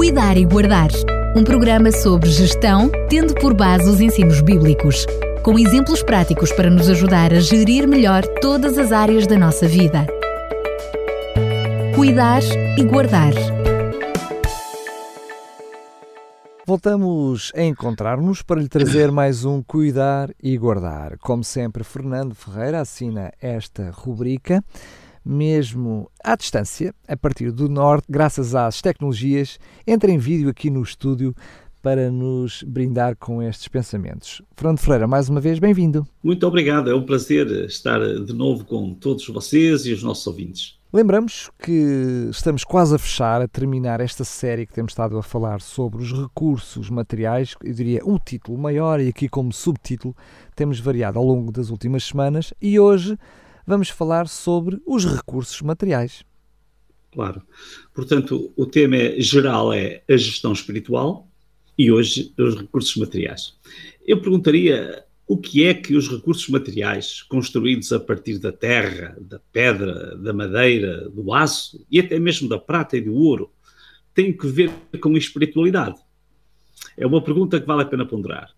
Cuidar e Guardar, um programa sobre gestão, tendo por base os ensinos bíblicos, com exemplos práticos para nos ajudar a gerir melhor todas as áreas da nossa vida. Cuidar e Guardar. Voltamos a encontrar-nos para lhe trazer mais um Cuidar e Guardar. Como sempre, Fernando Ferreira assina esta rubrica mesmo à distância, a partir do norte, graças às tecnologias, entra em vídeo aqui no estúdio para nos brindar com estes pensamentos. Fernando Freira, mais uma vez, bem-vindo. Muito obrigado, é um prazer estar de novo com todos vocês e os nossos ouvintes. Lembramos que estamos quase a fechar, a terminar esta série que temos estado a falar sobre os recursos materiais, eu diria um título maior e aqui como subtítulo temos variado ao longo das últimas semanas e hoje vamos falar sobre os recursos materiais. Claro. Portanto, o tema é, geral é a gestão espiritual e hoje os recursos materiais. Eu perguntaria o que é que os recursos materiais, construídos a partir da terra, da pedra, da madeira, do aço e até mesmo da prata e do ouro, têm que ver com espiritualidade? É uma pergunta que vale a pena ponderar.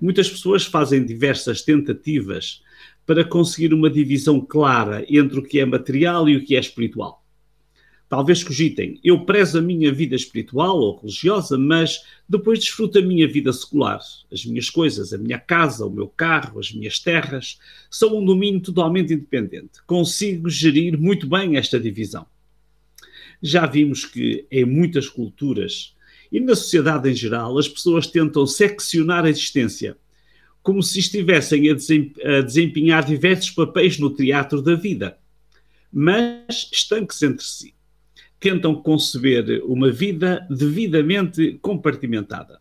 Muitas pessoas fazem diversas tentativas para conseguir uma divisão clara entre o que é material e o que é espiritual. Talvez cogitem, eu prezo a minha vida espiritual ou religiosa, mas depois desfruto a minha vida secular. As minhas coisas, a minha casa, o meu carro, as minhas terras, são um domínio totalmente independente. Consigo gerir muito bem esta divisão. Já vimos que em muitas culturas e na sociedade em geral, as pessoas tentam seccionar a existência como se estivessem a desempenhar diversos papéis no teatro da vida, mas estanques entre si. Tentam conceber uma vida devidamente compartimentada.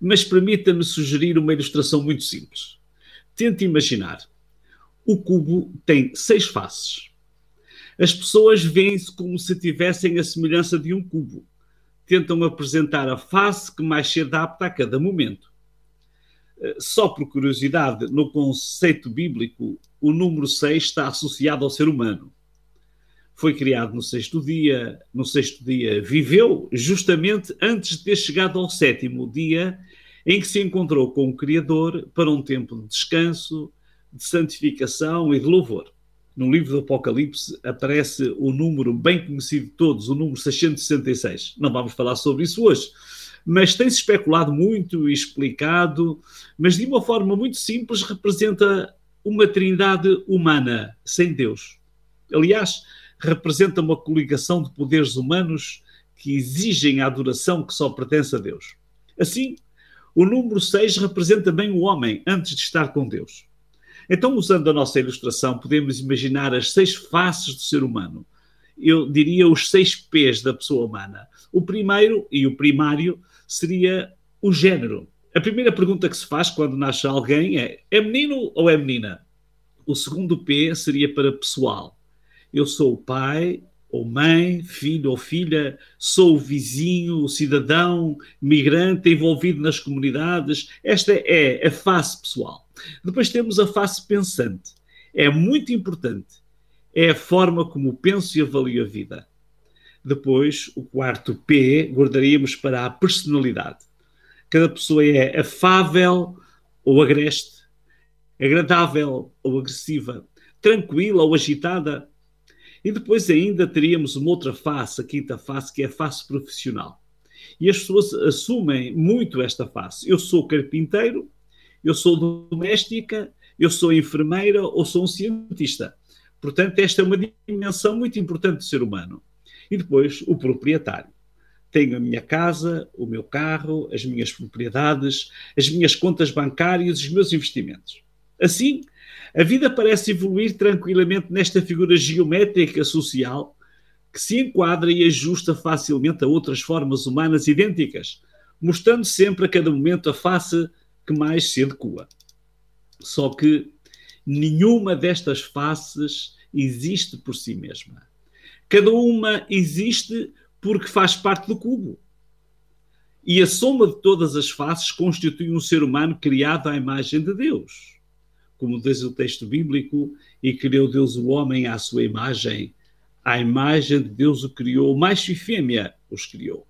Mas permita-me sugerir uma ilustração muito simples. Tente imaginar. O cubo tem seis faces. As pessoas veem-se como se tivessem a semelhança de um cubo. Tentam apresentar a face que mais se adapta a cada momento. Eh, só por curiosidade, no conceito bíblico, o número 6 está associado ao ser humano. Foi criado no sexto dia, no sexto dia viveu justamente antes de ter chegado ao sétimo dia, em que se encontrou com o Criador para um tempo de descanso, de santificação e de louvor. No livro do Apocalipse aparece o número bem conhecido de todos, o número 666. Não vamos falar sobre isso hoje mas tem-se especulado muito e explicado, mas de uma forma muito simples representa uma trindade humana, sem Deus. Aliás, representa uma coligação de poderes humanos que exigem a adoração que só pertence a Deus. Assim, o número 6 representa bem o homem antes de estar com Deus. Então, usando a nossa ilustração, podemos imaginar as seis faces do ser humano. Eu diria os seis P's da pessoa humana. O primeiro e o primário seria o género. A primeira pergunta que se faz quando nasce alguém é: é menino ou é menina? O segundo P seria para pessoal. Eu sou o pai, ou mãe, filho ou filha, sou o vizinho, o cidadão, migrante envolvido nas comunidades. Esta é a face pessoal. Depois temos a face pensante. É muito importante. É a forma como penso e avalio a vida. Depois, o quarto P guardaríamos para a personalidade. Cada pessoa é afável ou agreste, agradável ou agressiva, tranquila ou agitada. E depois ainda teríamos uma outra face, a quinta face, que é a face profissional. E as pessoas assumem muito esta face. Eu sou carpinteiro, eu sou doméstica, eu sou enfermeira ou sou um cientista. Portanto, esta é uma dimensão muito importante do ser humano. E depois o proprietário. Tenho a minha casa, o meu carro, as minhas propriedades, as minhas contas bancárias, os meus investimentos. Assim, a vida parece evoluir tranquilamente nesta figura geométrica social que se enquadra e ajusta facilmente a outras formas humanas idênticas, mostrando sempre a cada momento a face que mais se adequa. Só que nenhuma destas faces existe por si mesma. Cada uma existe porque faz parte do cubo. E a soma de todas as faces constitui um ser humano criado à imagem de Deus. Como diz o texto bíblico, e criou Deus o homem à sua imagem, à imagem de Deus o criou, macho e fêmea os criou.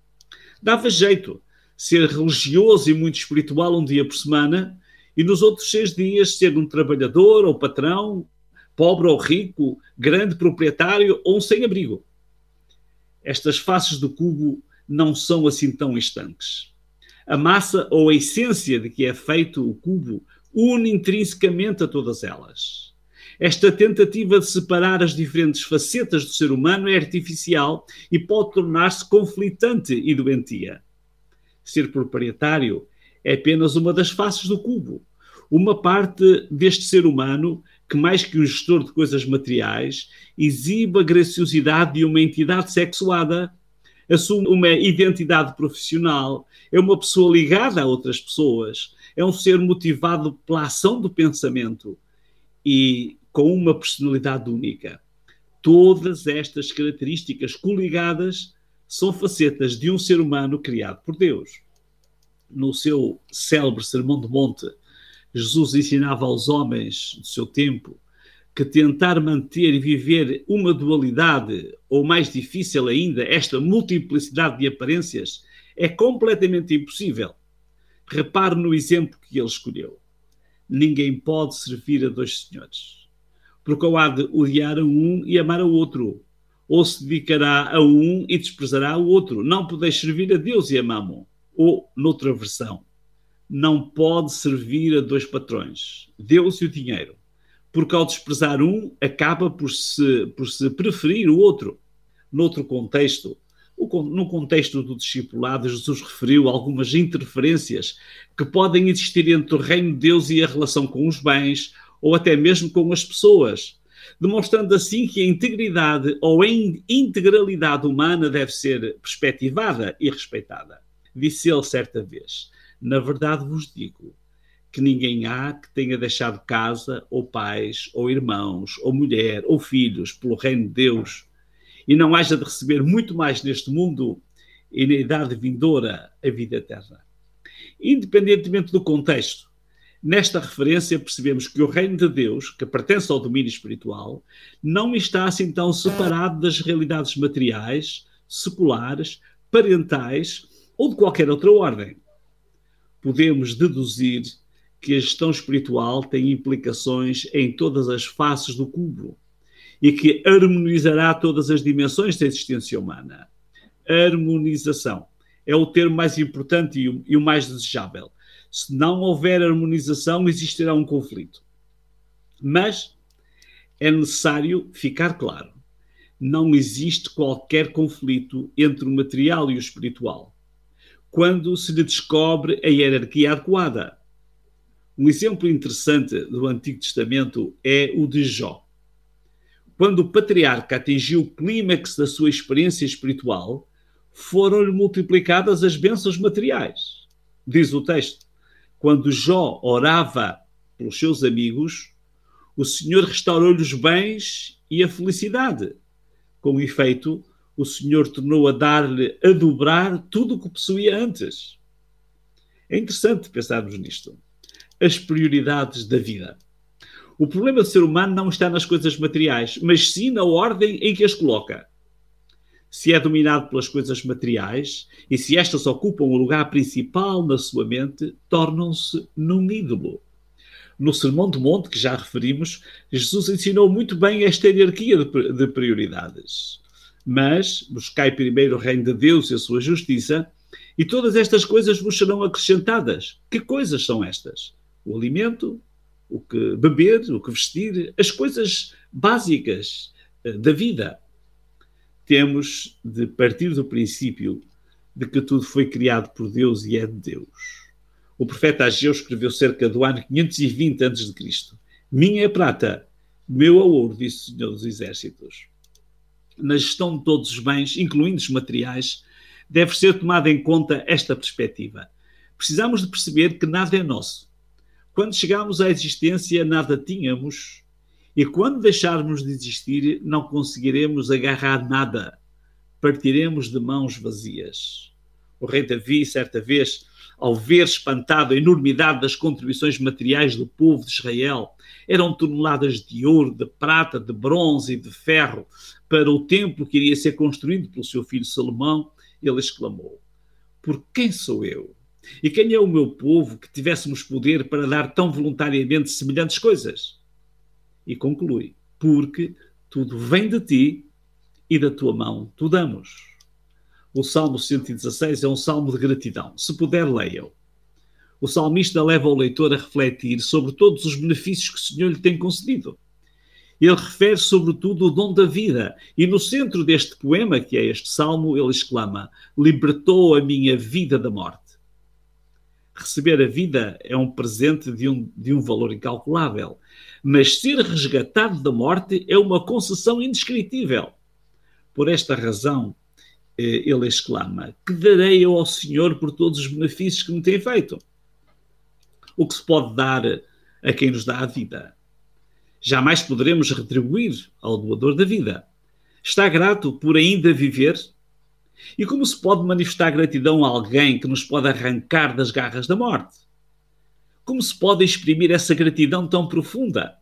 Dava jeito ser religioso e muito espiritual um dia por semana e nos outros seis dias ser um trabalhador ou patrão, pobre ou rico, grande proprietário ou um sem-abrigo. Estas faces do cubo não são assim tão estanques. A massa ou a essência de que é feito o cubo une intrinsecamente a todas elas. Esta tentativa de separar as diferentes facetas do ser humano é artificial e pode tornar-se conflitante e doentia. Ser proprietário é apenas uma das faces do cubo, uma parte deste ser humano que, mais que um gestor de coisas materiais, exibe a graciosidade de uma entidade sexuada, assume uma identidade profissional, é uma pessoa ligada a outras pessoas, é um ser motivado pela ação do pensamento e com uma personalidade única. Todas estas características coligadas são facetas de um ser humano criado por Deus. No seu célebre Sermão do Monte, Jesus ensinava aos homens do seu tempo que tentar manter e viver uma dualidade, ou mais difícil ainda, esta multiplicidade de aparências, é completamente impossível. Repare no exemplo que ele escolheu. Ninguém pode servir a dois senhores, porque ou há de odiar a um e amar ao outro, ou se dedicará a um e desprezará o outro. Não podeis servir a Deus e a Mamon. Ou, noutra versão, não pode servir a dois patrões, Deus e o dinheiro, porque ao desprezar um, acaba por se, por se preferir o outro. Noutro contexto, no contexto do discipulado, Jesus referiu algumas interferências que podem existir entre o reino de Deus e a relação com os bens, ou até mesmo com as pessoas, demonstrando assim que a integridade ou a integralidade humana deve ser perspectivada e respeitada. Disse ele certa vez: na verdade vos digo que ninguém há que tenha deixado casa, ou pais, ou irmãos, ou mulher, ou filhos, pelo reino de Deus, e não haja de receber muito mais neste mundo e na idade vindoura a vida eterna. Independentemente do contexto, nesta referência percebemos que o reino de Deus, que pertence ao domínio espiritual, não está assim tão separado das realidades materiais, seculares, parentais ou de qualquer outra ordem podemos deduzir que a gestão espiritual tem implicações em todas as faces do cubo e que harmonizará todas as dimensões da existência humana. Harmonização é o termo mais importante e o, e o mais desejável. Se não houver harmonização, existirá um conflito. Mas é necessário ficar claro: não existe qualquer conflito entre o material e o espiritual quando se lhe descobre a hierarquia adequada. Um exemplo interessante do Antigo Testamento é o de Jó. Quando o patriarca atingiu o clímax da sua experiência espiritual, foram-lhe multiplicadas as bênçãos materiais. Diz o texto: quando Jó orava pelos seus amigos, o Senhor restaurou-lhe os bens e a felicidade. Com efeito, o Senhor tornou a dar-lhe a dobrar tudo o que possuía antes. É interessante pensarmos nisto. As prioridades da vida. O problema do ser humano não está nas coisas materiais, mas sim na ordem em que as coloca. Se é dominado pelas coisas materiais e se estas ocupam o lugar principal na sua mente, tornam-se num ídolo. No Sermão do Monte, que já referimos, Jesus ensinou muito bem esta hierarquia de prioridades mas buscai primeiro o reino de Deus e a sua justiça, e todas estas coisas vos serão acrescentadas. Que coisas são estas? O alimento, o que beber, o que vestir, as coisas básicas eh, da vida. Temos de partir do princípio de que tudo foi criado por Deus e é de Deus. O profeta Ageu escreveu cerca do ano 520 a.C. Minha é prata, meu é ouro, disse o Senhor dos Exércitos na gestão de todos os bens, incluindo os materiais, deve ser tomada em conta esta perspectiva. Precisamos de perceber que nada é nosso. Quando chegamos à existência, nada tínhamos, e quando deixarmos de existir, não conseguiremos agarrar nada. Partiremos de mãos vazias. O rei Davi, certa vez, ao ver espantado a enormidade das contribuições materiais do povo de Israel, eram toneladas de ouro, de prata, de bronze e de ferro, para o templo que iria ser construído pelo seu filho Salomão, ele exclamou: Por quem sou eu? E quem é o meu povo que tivéssemos poder para dar tão voluntariamente semelhantes coisas? E conclui: Porque tudo vem de ti e da tua mão tu damos. O Salmo 116 é um salmo de gratidão. Se puder, leia-o. O salmista leva o leitor a refletir sobre todos os benefícios que o Senhor lhe tem concedido. Ele refere sobretudo o dom da vida, e no centro deste poema, que é este salmo, ele exclama: Libertou a minha vida da morte. Receber a vida é um presente de um, de um valor incalculável, mas ser resgatado da morte é uma concessão indescritível. Por esta razão, eh, ele exclama: Que darei eu ao Senhor por todos os benefícios que me tem feito? O que se pode dar a quem nos dá a vida? Jamais poderemos retribuir ao doador da vida. Está grato por ainda viver? E como se pode manifestar gratidão a alguém que nos pode arrancar das garras da morte? Como se pode exprimir essa gratidão tão profunda?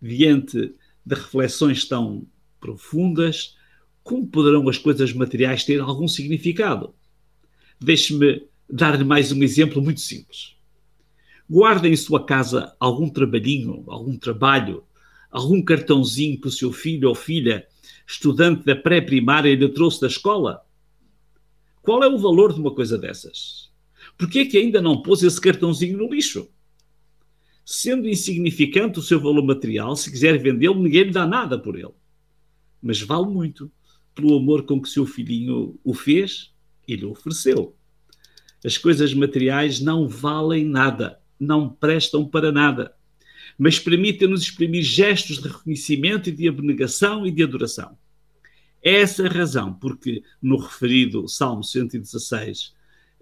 Diante de reflexões tão profundas, como poderão as coisas materiais ter algum significado? Deixe-me dar-lhe mais um exemplo muito simples. Guarda em sua casa algum trabalhinho, algum trabalho, algum cartãozinho que o seu filho ou filha, estudante da pré-primária, lhe trouxe da escola? Qual é o valor de uma coisa dessas? Por que é que ainda não pôs esse cartãozinho no lixo? Sendo insignificante o seu valor material, se quiser vendê-lo, ninguém lhe dá nada por ele mas vale muito pelo amor com que seu filhinho o fez e lhe ofereceu. As coisas materiais não valem nada, não prestam para nada, mas permitem-nos exprimir gestos de reconhecimento e de abnegação e de adoração. É essa a razão porque no referido Salmo 116,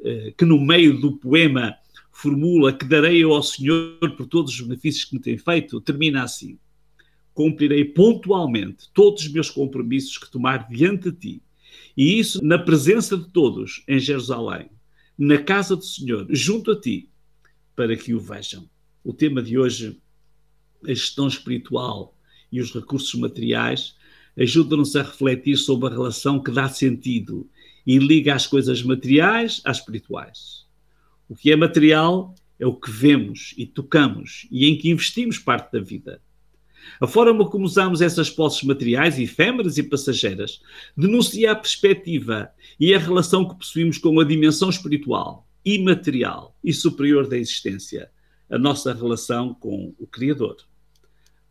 eh, que no meio do poema formula que darei ao Senhor por todos os benefícios que me tem feito, termina assim cumprirei pontualmente todos os meus compromissos que tomar diante de ti. E isso na presença de todos em Jerusalém, na casa do Senhor, junto a ti, para que o vejam. O tema de hoje, a gestão espiritual e os recursos materiais, ajuda-nos a refletir sobre a relação que dá sentido e liga as coisas materiais às espirituais. O que é material é o que vemos e tocamos e em que investimos parte da vida. A forma como usamos essas posses materiais, efêmeras e passageiras, denuncia a perspectiva e a relação que possuímos com a dimensão espiritual, imaterial e superior da existência, a nossa relação com o Criador.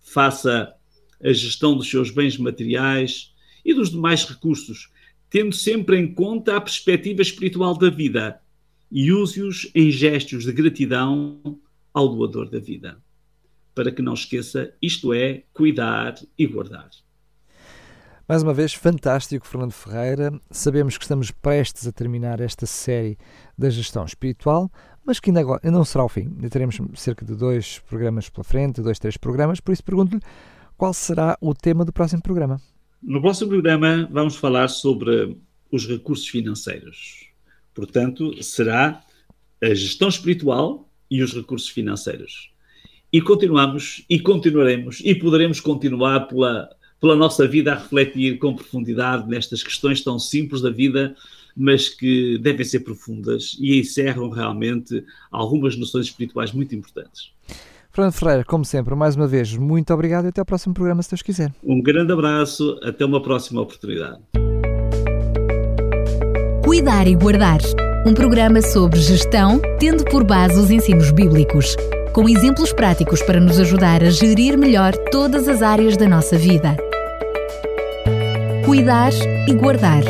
Faça a gestão dos seus bens materiais e dos demais recursos, tendo sempre em conta a perspectiva espiritual da vida e use-os em gestos de gratidão ao doador da vida para que não esqueça, isto é, cuidar e guardar. Mais uma vez, fantástico, Fernando Ferreira. Sabemos que estamos prestes a terminar esta série da gestão espiritual, mas que ainda, agora, não será o fim. Ainda teremos cerca de dois programas pela frente, dois, três programas, por isso pergunto-lhe qual será o tema do próximo programa. No próximo programa vamos falar sobre os recursos financeiros. Portanto, será a gestão espiritual e os recursos financeiros. E continuamos e continuaremos e poderemos continuar pela, pela nossa vida a refletir com profundidade nestas questões tão simples da vida, mas que devem ser profundas e encerram realmente algumas noções espirituais muito importantes. Fernando Ferreira, como sempre, mais uma vez, muito obrigado e até ao próximo programa, se Deus quiser. Um grande abraço, até uma próxima oportunidade. Cuidar e Guardar um programa sobre gestão, tendo por base os ensinos bíblicos com exemplos práticos para nos ajudar a gerir melhor todas as áreas da nossa vida. Cuidar e guardar